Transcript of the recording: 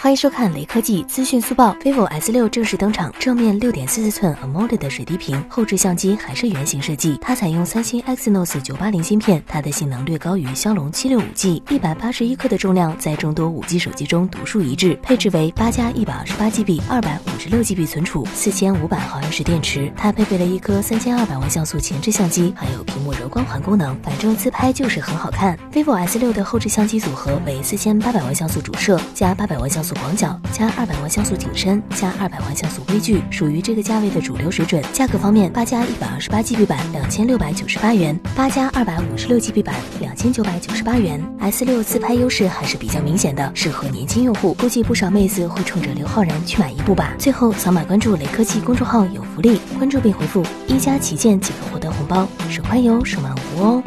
欢迎收看雷科技资讯速报。vivo S 六正式登场，正面六点四四寸 AMOLED 的水滴屏，后置相机还是圆形设计。它采用三星 Exynos 九八零芯片，它的性能略高于骁龙七六五 G，一百八十一克的重量在众多五 G 手机中独树一帜。配置为八加一百二十八 GB，二百五十六 GB 存储，四千五百毫安时电池。它配备了一颗三千二百万像素前置相机，还有屏幕柔光环功能，反正自拍就是很好看。vivo S 六的后置相机组合为四千八百万像素主摄加八百万像素。广角加二百万像素景深加二百万像素微距，属于这个价位的主流水准。价格方面，八加一百二十八 GB 版两千六百九十八元，八加二百五十六 GB 版两千九百九十八元。S 六自拍优势还是比较明显的，适合年轻用户，估计不少妹子会冲着刘昊然去买一部吧。最后扫码关注雷科技公众号有福利，关注并回复一加旗舰即可获得红包，手快有，手慢无哦。